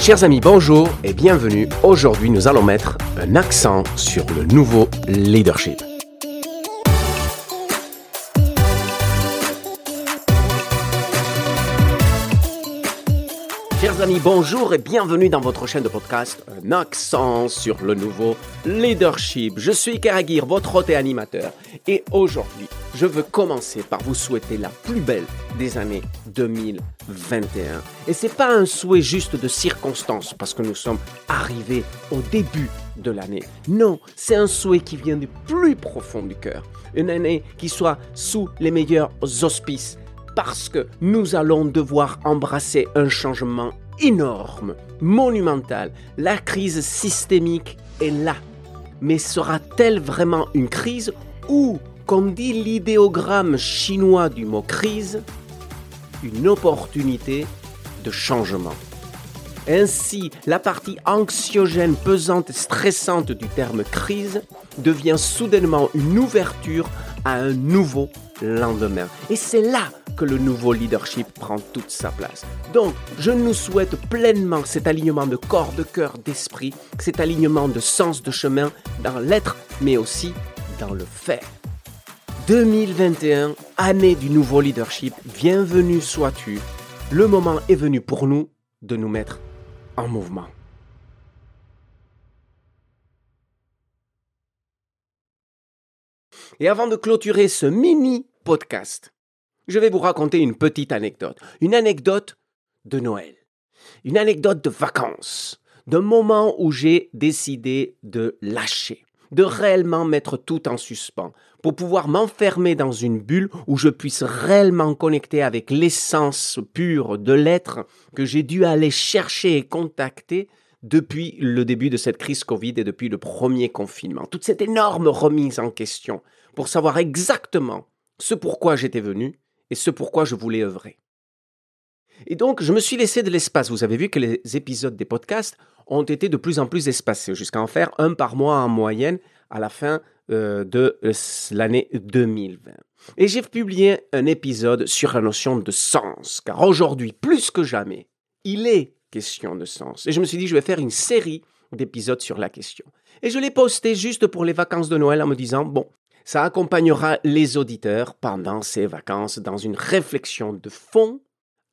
Chers amis, bonjour et bienvenue. Aujourd'hui, nous allons mettre un accent sur le nouveau leadership. Amis, bonjour et bienvenue dans votre chaîne de podcast Un accent sur le nouveau leadership. Je suis Karagir, votre hôte et animateur. Et aujourd'hui, je veux commencer par vous souhaiter la plus belle des années 2021. Et c'est pas un souhait juste de circonstance parce que nous sommes arrivés au début de l'année. Non, c'est un souhait qui vient du plus profond du cœur. Une année qui soit sous les meilleurs auspices parce que nous allons devoir embrasser un changement énorme, monumental. La crise systémique est là. Mais sera-t-elle vraiment une crise ou, comme dit l'idéogramme chinois du mot crise, une opportunité de changement? Ainsi, la partie anxiogène, pesante stressante du terme crise devient soudainement une ouverture à un nouveau lendemain. Et c'est là le nouveau leadership prend toute sa place. Donc, je nous souhaite pleinement cet alignement de corps, de cœur, d'esprit, cet alignement de sens de chemin dans l'être, mais aussi dans le faire. 2021, année du nouveau leadership, bienvenue sois-tu. Le moment est venu pour nous de nous mettre en mouvement. Et avant de clôturer ce mini podcast, je vais vous raconter une petite anecdote. Une anecdote de Noël. Une anecdote de vacances. D'un moment où j'ai décidé de lâcher, de réellement mettre tout en suspens, pour pouvoir m'enfermer dans une bulle où je puisse réellement connecter avec l'essence pure de l'être que j'ai dû aller chercher et contacter depuis le début de cette crise Covid et depuis le premier confinement. Toute cette énorme remise en question pour savoir exactement ce pourquoi j'étais venu et ce pourquoi je voulais œuvrer. Et donc, je me suis laissé de l'espace. Vous avez vu que les épisodes des podcasts ont été de plus en plus espacés, jusqu'à en faire un par mois en moyenne à la fin euh, de euh, l'année 2020. Et j'ai publié un épisode sur la notion de sens, car aujourd'hui, plus que jamais, il est question de sens. Et je me suis dit, je vais faire une série d'épisodes sur la question. Et je l'ai posté juste pour les vacances de Noël en me disant, bon, ça accompagnera les auditeurs pendant ces vacances dans une réflexion de fond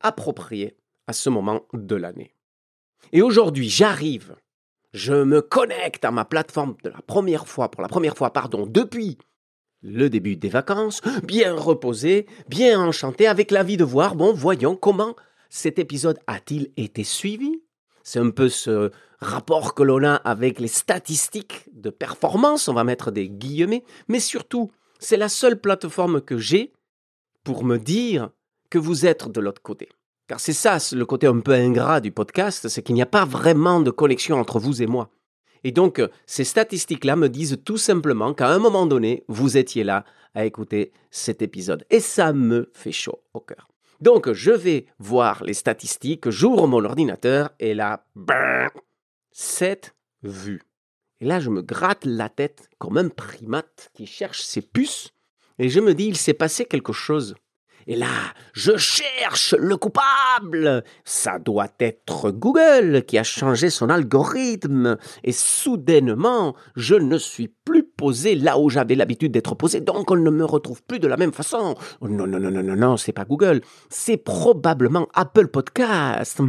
appropriée à ce moment de l'année. Et aujourd'hui, j'arrive, je me connecte à ma plateforme de pour la première fois, depuis le début des vacances, bien reposé, bien enchanté, avec l'envie de voir, bon, voyons comment cet épisode a-t-il été suivi? C'est un peu ce rapport que l'on a avec les statistiques de performance, on va mettre des guillemets, mais surtout, c'est la seule plateforme que j'ai pour me dire que vous êtes de l'autre côté. Car c'est ça le côté un peu ingrat du podcast, c'est qu'il n'y a pas vraiment de connexion entre vous et moi. Et donc, ces statistiques-là me disent tout simplement qu'à un moment donné, vous étiez là à écouter cet épisode. Et ça me fait chaud au cœur. Donc, je vais voir les statistiques, j'ouvre mon ordinateur et là, 7 vues. Et là, je me gratte la tête comme un primate qui cherche ses puces et je me dis, il s'est passé quelque chose. Et là, je cherche le coupable. Ça doit être Google qui a changé son algorithme. Et soudainement, je ne suis plus posé là où j'avais l'habitude d'être posé, donc on ne me retrouve plus de la même façon. non, non, non, non, non, non, c'est pas Google. C'est probablement Apple Podcast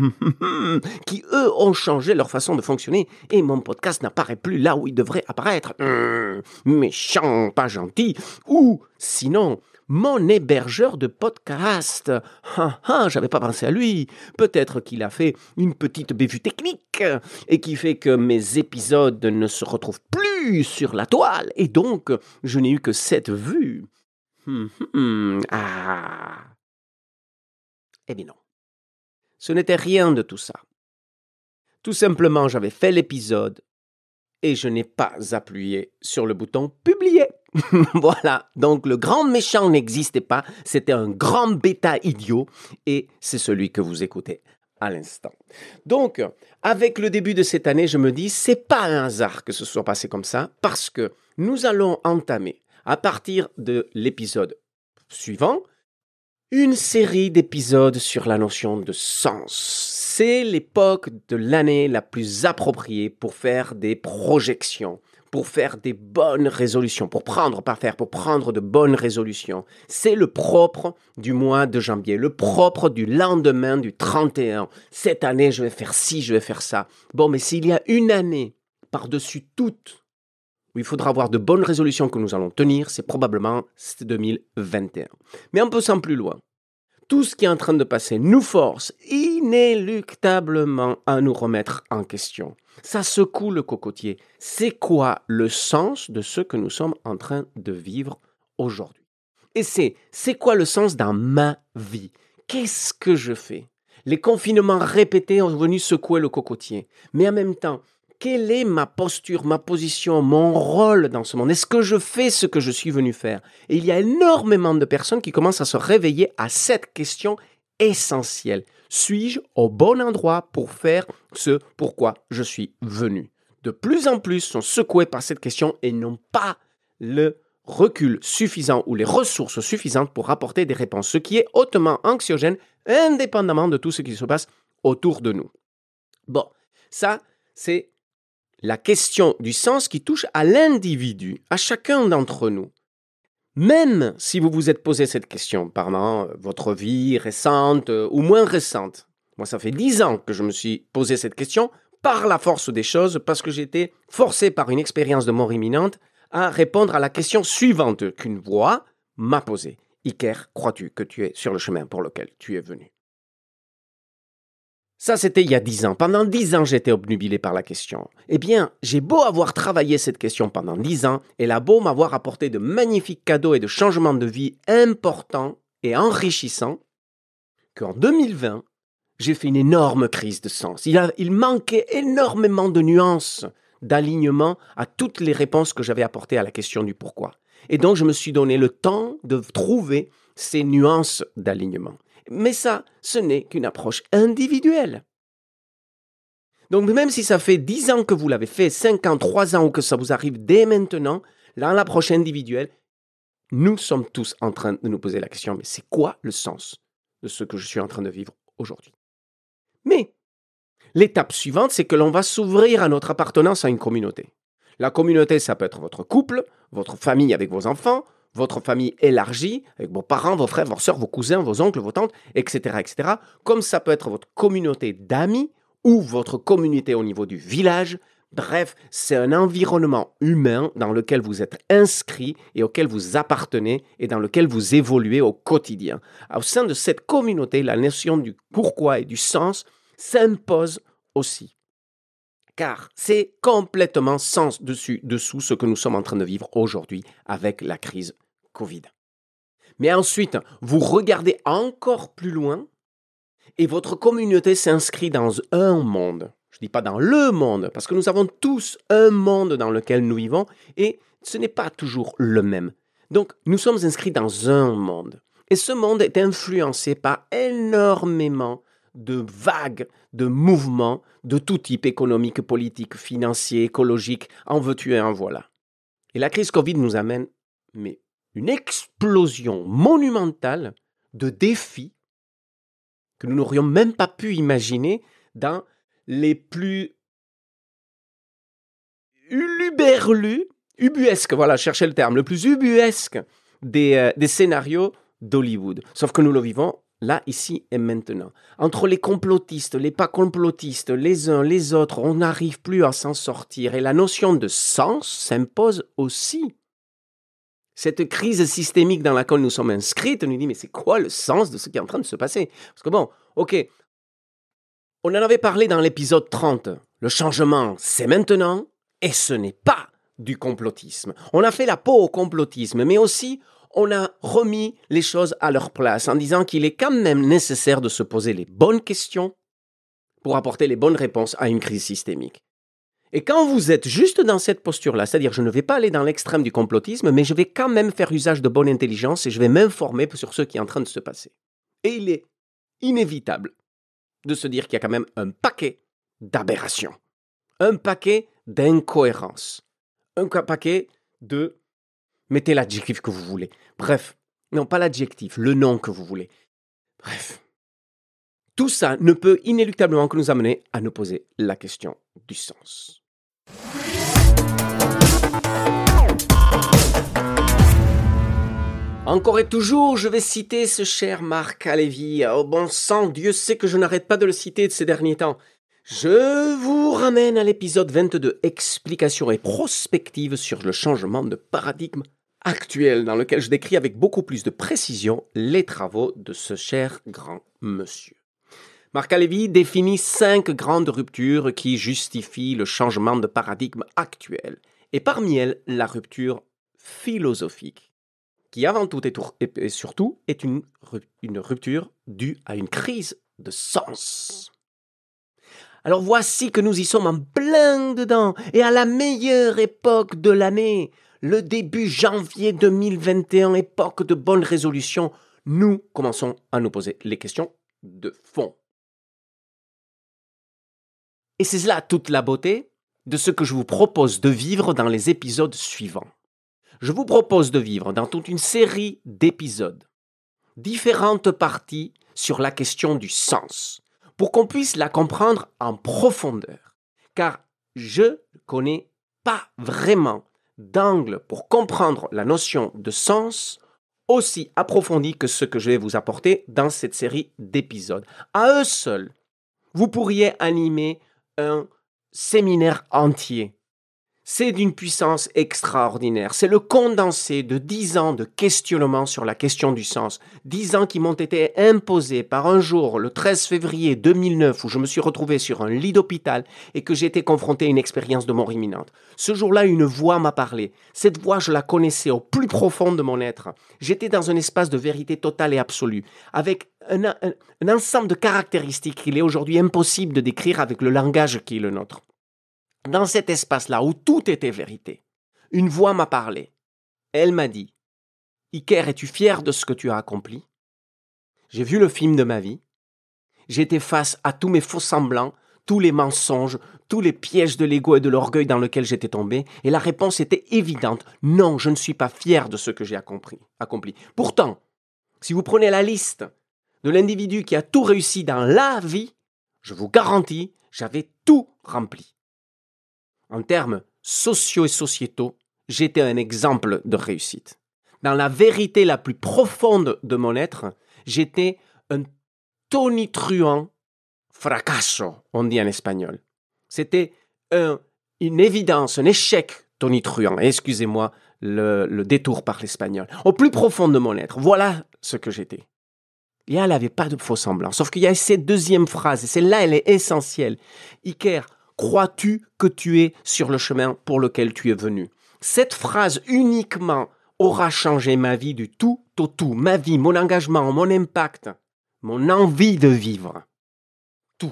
qui, eux, ont changé leur façon de fonctionner et mon podcast n'apparaît plus là où il devrait apparaître. Hum, méchant, pas gentil. Ou sinon, mon hébergeur de podcast. Ah, ah, j'avais pas pensé à lui. Peut-être qu'il a fait une petite bévue technique et qui fait que mes épisodes ne se retrouvent plus sur la toile et donc je n'ai eu que cette vue. Hum, hum, ah. Eh bien non. Ce n'était rien de tout ça. Tout simplement, j'avais fait l'épisode et je n'ai pas appuyé sur le bouton publier. voilà, donc le grand méchant n'existait pas, c'était un grand bêta idiot, et c'est celui que vous écoutez à l'instant. Donc, avec le début de cette année, je me dis, c'est pas un hasard que ce soit passé comme ça, parce que nous allons entamer, à partir de l'épisode suivant, une série d'épisodes sur la notion de sens. C'est l'époque de l'année la plus appropriée pour faire des projections, pour faire des bonnes résolutions, pour prendre, pas faire, pour prendre de bonnes résolutions. C'est le propre du mois de janvier, le propre du lendemain du 31. Cette année, je vais faire ci, je vais faire ça. Bon, mais s'il y a une année par-dessus toute où il faudra avoir de bonnes résolutions que nous allons tenir, c'est probablement 2021. Mais un peu sans plus loin tout ce qui est en train de passer nous force inéluctablement à nous remettre en question. Ça secoue le cocotier. C'est quoi le sens de ce que nous sommes en train de vivre aujourd'hui? Et c'est, c'est quoi le sens dans ma vie? Qu'est-ce que je fais? Les confinements répétés ont venu secouer le cocotier. Mais en même temps, quelle est ma posture, ma position, mon rôle dans ce monde? Est-ce que je fais ce que je suis venu faire? Et il y a énormément de personnes qui commencent à se réveiller à cette question essentielle. Suis-je au bon endroit pour faire ce pourquoi je suis venu? De plus en plus sont secoués par cette question et n'ont pas le recul suffisant ou les ressources suffisantes pour apporter des réponses, ce qui est hautement anxiogène indépendamment de tout ce qui se passe autour de nous. Bon, ça, c'est la question du sens qui touche à l'individu, à chacun d'entre nous. Même si vous vous êtes posé cette question pendant euh, votre vie récente euh, ou moins récente, moi ça fait dix ans que je me suis posé cette question par la force des choses parce que j'étais forcé par une expérience de mort imminente à répondre à la question suivante qu'une voix m'a posée. Iker, crois-tu que tu es sur le chemin pour lequel tu es venu? Ça, c'était il y a dix ans. Pendant dix ans, j'étais obnubilé par la question. Eh bien, j'ai beau avoir travaillé cette question pendant dix ans, elle a beau m'avoir apporté de magnifiques cadeaux et de changements de vie importants et enrichissants, qu'en 2020, j'ai fait une énorme crise de sens. Il manquait énormément de nuances, d'alignement à toutes les réponses que j'avais apportées à la question du pourquoi. Et donc, je me suis donné le temps de trouver ces nuances d'alignement. Mais ça, ce n'est qu'une approche individuelle. Donc même si ça fait 10 ans que vous l'avez fait, 5 ans, 3 ans ou que ça vous arrive dès maintenant, dans l'approche individuelle, nous sommes tous en train de nous poser la question, mais c'est quoi le sens de ce que je suis en train de vivre aujourd'hui? Mais l'étape suivante, c'est que l'on va s'ouvrir à notre appartenance à une communauté. La communauté, ça peut être votre couple, votre famille avec vos enfants, votre famille élargie, avec vos parents, vos frères, vos soeurs, vos cousins, vos oncles, vos tantes, etc., etc., comme ça peut être votre communauté d'amis ou votre communauté au niveau du village. Bref, c'est un environnement humain dans lequel vous êtes inscrit et auquel vous appartenez et dans lequel vous évoluez au quotidien. Au sein de cette communauté, la notion du pourquoi et du sens s'impose aussi car c'est complètement sens dessus dessous ce que nous sommes en train de vivre aujourd'hui avec la crise Covid. Mais ensuite, vous regardez encore plus loin et votre communauté s'inscrit dans un monde. Je ne dis pas dans le monde, parce que nous avons tous un monde dans lequel nous vivons et ce n'est pas toujours le même. Donc, nous sommes inscrits dans un monde. Et ce monde est influencé par énormément de vagues, de mouvements de tout type, économique, politique, financier, écologique, en veux-tu et en voilà. Et la crise Covid nous amène mais une explosion monumentale de défis que nous n'aurions même pas pu imaginer dans les plus uluberlus, ubuesques, voilà, cherchez le terme, le plus ubuesque des, euh, des scénarios d'Hollywood. Sauf que nous le vivons là, ici et maintenant. Entre les complotistes, les pas complotistes, les uns, les autres, on n'arrive plus à s'en sortir. Et la notion de sens s'impose aussi. Cette crise systémique dans laquelle nous sommes inscrits nous dit, mais c'est quoi le sens de ce qui est en train de se passer? Parce que bon, ok, on en avait parlé dans l'épisode 30. Le changement, c'est maintenant, et ce n'est pas du complotisme. On a fait la peau au complotisme, mais aussi on a remis les choses à leur place en disant qu'il est quand même nécessaire de se poser les bonnes questions pour apporter les bonnes réponses à une crise systémique. Et quand vous êtes juste dans cette posture-là, c'est-à-dire je ne vais pas aller dans l'extrême du complotisme, mais je vais quand même faire usage de bonne intelligence et je vais m'informer sur ce qui est en train de se passer. Et il est inévitable de se dire qu'il y a quand même un paquet d'aberrations, un paquet d'incohérences, un paquet de Mettez l'adjectif que vous voulez. Bref, non, pas l'adjectif, le nom que vous voulez. Bref, Tout ça ne peut inéluctablement que nous amener à nous poser la question du sens. Encore et toujours, je vais citer ce cher Marc Alévi. Oh bon sang, Dieu sait que je n'arrête pas de le citer de ces derniers temps. Je vous ramène à l'épisode 22, explication et prospective sur le changement de paradigme actuel, dans lequel je décris avec beaucoup plus de précision les travaux de ce cher grand monsieur. Marc Alévi définit cinq grandes ruptures qui justifient le changement de paradigme actuel, et parmi elles la rupture philosophique qui avant tout et, surtout est une, une rupture due à une crise de sens. Alors voici que nous y sommes en plein dedans, et à la meilleure époque de l'année, le début janvier 2021, époque de bonnes résolutions, nous commençons à nous poser les questions de fond. Et c'est là toute la beauté de ce que je vous propose de vivre dans les épisodes suivants je vous propose de vivre dans toute une série d'épisodes différentes parties sur la question du sens, pour qu'on puisse la comprendre en profondeur. Car je ne connais pas vraiment d'angle pour comprendre la notion de sens aussi approfondi que ce que je vais vous apporter dans cette série d'épisodes. À eux seuls, vous pourriez animer un séminaire entier c'est d'une puissance extraordinaire. C'est le condensé de dix ans de questionnement sur la question du sens. Dix ans qui m'ont été imposés par un jour, le 13 février 2009, où je me suis retrouvé sur un lit d'hôpital et que j'ai été confronté à une expérience de mort imminente. Ce jour-là, une voix m'a parlé. Cette voix, je la connaissais au plus profond de mon être. J'étais dans un espace de vérité totale et absolue, avec un, un ensemble de caractéristiques qu'il est aujourd'hui impossible de décrire avec le langage qui est le nôtre dans cet espace-là où tout était vérité, une voix m'a parlé. Elle m'a dit Iker, es-tu fier de ce que tu as accompli? J'ai vu le film de ma vie. J'étais face à tous mes faux semblants, tous les mensonges, tous les pièges de l'ego et de l'orgueil dans lesquels j'étais tombé, et la réponse était évidente. Non, je ne suis pas fier de ce que j'ai accompli. accompli. Pourtant, si vous prenez la liste de l'individu qui a tout réussi dans la vie, je vous garantis, j'avais tout rempli en termes sociaux et sociétaux, j'étais un exemple de réussite. Dans la vérité la plus profonde de mon être, j'étais un tonitruant fracasso, on dit en espagnol. C'était une évidence, un échec tonitruant. Excusez-moi le, le, détour par l'espagnol. Au plus profond de mon être, voilà ce que j'étais. Et elle n'avait pas de faux semblants. Sauf qu'il y a cette deuxième phrase, et celle-là, elle est essentielle. Iker, Crois-tu que tu es sur le chemin pour lequel tu es venu? Cette phrase uniquement aura changé ma vie du tout au tout, ma vie, mon engagement, mon impact, mon envie de vivre. Tout.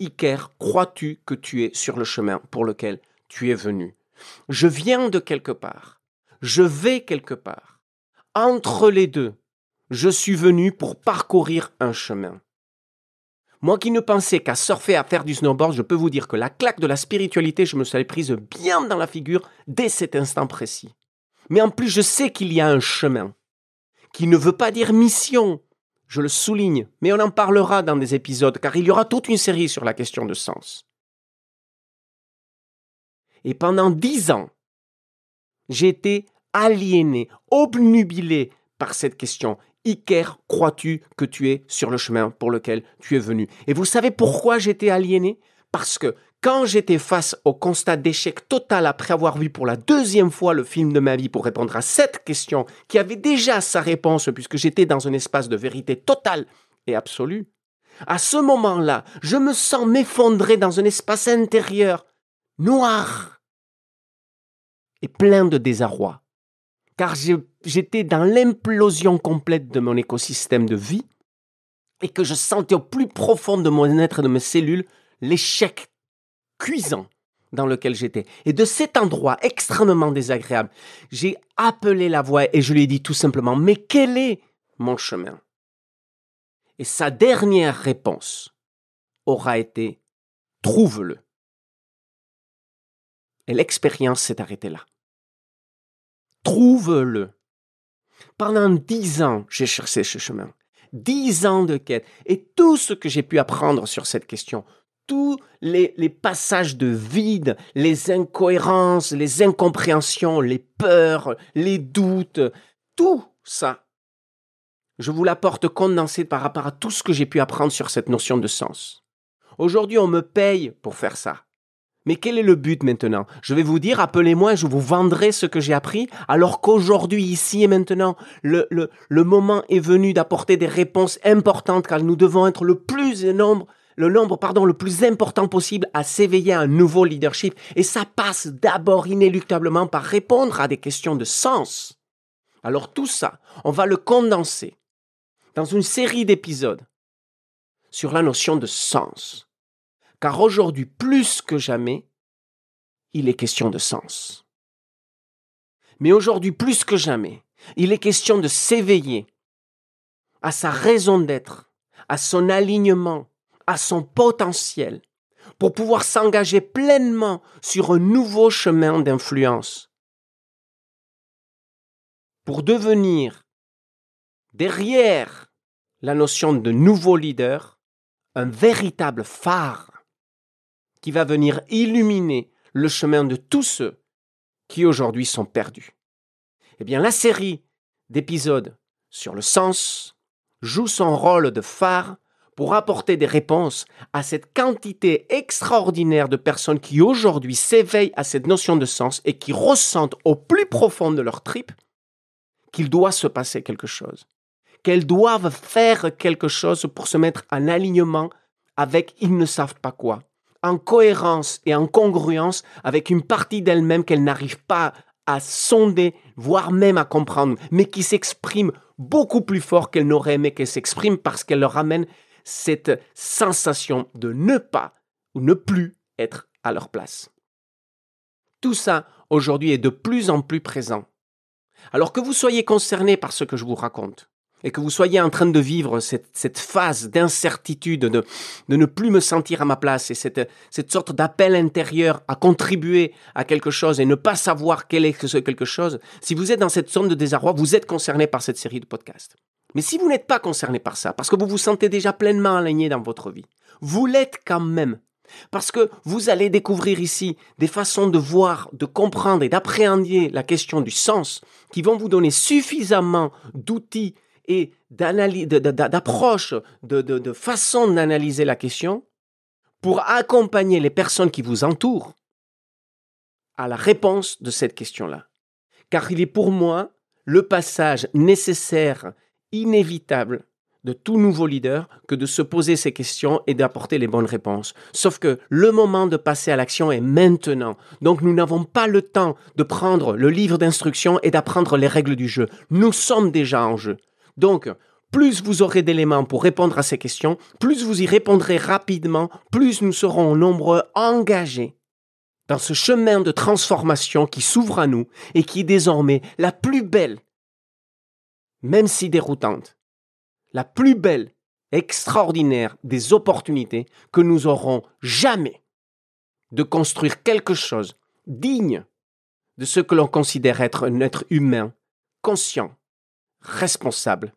Iker, crois-tu que tu es sur le chemin pour lequel tu es venu? Je viens de quelque part. Je vais quelque part. Entre les deux, je suis venu pour parcourir un chemin. Moi qui ne pensais qu'à surfer, à faire du snowboard, je peux vous dire que la claque de la spiritualité, je me suis prise bien dans la figure dès cet instant précis. Mais en plus, je sais qu'il y a un chemin, qui ne veut pas dire mission, je le souligne, mais on en parlera dans des épisodes, car il y aura toute une série sur la question de sens. Et pendant dix ans, j'ai été aliéné, obnubilé par cette question. Iker, crois-tu que tu es sur le chemin pour lequel tu es venu? Et vous savez pourquoi j'étais aliéné? Parce que quand j'étais face au constat d'échec total après avoir vu pour la deuxième fois le film de ma vie pour répondre à cette question, qui avait déjà sa réponse puisque j'étais dans un espace de vérité totale et absolue, à ce moment-là, je me sens m'effondrer dans un espace intérieur noir et plein de désarroi car j'étais dans l'implosion complète de mon écosystème de vie et que je sentais au plus profond de mon être et de mes cellules l'échec cuisant dans lequel j'étais. Et de cet endroit extrêmement désagréable, j'ai appelé la voix et je lui ai dit tout simplement, mais quel est mon chemin? Et sa dernière réponse aura été, trouve-le. Et l'expérience s'est arrêtée là. Trouve-le. Pendant dix ans, j'ai cherché ce chemin. dix ans de quête et tout ce que j'ai pu apprendre sur cette question, tous les, passages de vide, les incohérences, les incompréhensions, les peurs, les doutes, tout ça, je vous l'apporte condensé par rapport à tout ce que j'ai pu apprendre sur cette notion de sens. Aujourd'hui, on me paye pour faire ça. Mais quel est le but maintenant? Je vais vous dire, appelez-moi, je vous vendrai ce que j'ai appris, alors qu'aujourd'hui, ici et maintenant, le, le, le moment est venu d'apporter des réponses importantes, car nous devons être le plus nombre, le nombre, pardon, le plus important possible à s'éveiller à un nouveau leadership. Et ça passe d'abord inéluctablement par répondre à des questions de sens. Alors tout ça, on va le condenser dans une série d'épisodes sur la notion de sens. Car aujourd'hui, plus que jamais, il est question de sens. Mais aujourd'hui, plus que jamais, il est question de s'éveiller à sa raison d'être, à son alignement, à son potentiel, pour pouvoir s'engager pleinement sur un nouveau chemin d'influence, pour devenir, derrière la notion de nouveau leader, un véritable phare qui va venir illuminer le chemin de tous ceux qui aujourd'hui sont perdus. Eh bien, la série d'épisodes sur le sens joue son rôle de phare pour apporter des réponses à cette quantité extraordinaire de personnes qui aujourd'hui s'éveillent à cette notion de sens et qui ressentent au plus profond de leur trip qu'il doit se passer quelque chose, qu'elles doivent faire quelque chose pour se mettre en alignement avec ils ne savent pas quoi, en cohérence et en congruence avec une partie d'elle-même qu'elle n'arrive pas à sonder, voire même à comprendre, mais qui s'exprime beaucoup plus fort qu'elle n'aurait aimé qu'elle s'exprime parce qu'elle leur amène cette sensation de ne pas ou ne plus être à leur place. Tout ça, aujourd'hui, est de plus en plus présent. Alors que vous soyez concerné par ce que je vous raconte, et que vous soyez en train de vivre cette, phase d'incertitude, de, de, ne plus me sentir à ma place, et cette, cette sorte d'appel intérieur à contribuer à quelque chose et ne pas savoir quel est ce quelque chose, si vous êtes dans cette zone de désarroi, vous êtes concerné par cette série de podcasts. Mais si vous n'êtes pas concerné par ça, parce que vous vous sentez déjà pleinement aligné dans votre vie, vous l'êtes quand même. Parce que vous allez découvrir ici des façons de voir, de comprendre et d'appréhender la question du sens qui vont vous donner suffisamment d'outils et d'approche, de, de, façon d'analyser la question pour accompagner les personnes qui vous entourent à la réponse de cette question-là. Car il est pour moi le passage nécessaire, inévitable de tout nouveau leader que de se poser ces questions et d'apporter les bonnes réponses. Sauf que le moment de passer à l'action est maintenant. Donc nous n'avons pas le temps de prendre le livre d'instruction et d'apprendre les règles du jeu. Nous sommes déjà en jeu. Donc, plus vous aurez d'éléments pour répondre à ces questions, plus vous y répondrez rapidement, plus nous serons nombreux engagés dans ce chemin de transformation qui s'ouvre à nous et qui est désormais la plus belle, même si déroutante, la plus belle, extraordinaire des opportunités que nous aurons jamais de construire quelque chose digne de ce que l'on considère être un être humain, conscient, responsable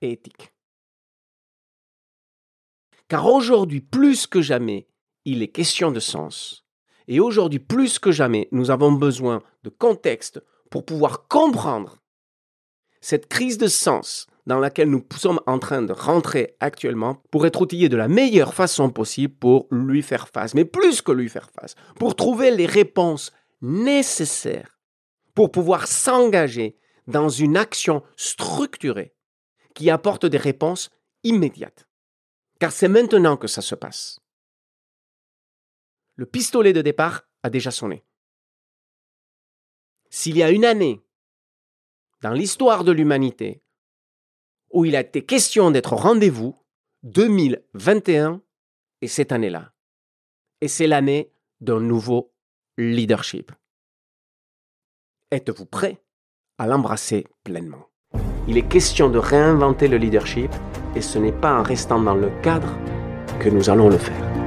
et éthique. Car aujourd'hui, plus que jamais, il est question de sens. Et aujourd'hui, plus que jamais, nous avons besoin de contexte pour pouvoir comprendre cette crise de sens dans laquelle nous sommes en train de rentrer actuellement pour être outillés de la meilleure façon possible pour lui faire face. Mais plus que lui faire face, pour trouver les réponses nécessaires pour pouvoir s'engager dans une action structurée qui apporte des réponses immédiates. Car c'est maintenant que ça se passe. Le pistolet de départ a déjà sonné. S'il y a une année dans l'histoire de l'humanité où il a été question d'être au rendez-vous, 2021 est cette année-là. Et c'est l'année d'un nouveau leadership. Êtes-vous prêt à l'embrasser pleinement. Il est question de réinventer le leadership et ce n'est pas en restant dans le cadre que nous allons le faire.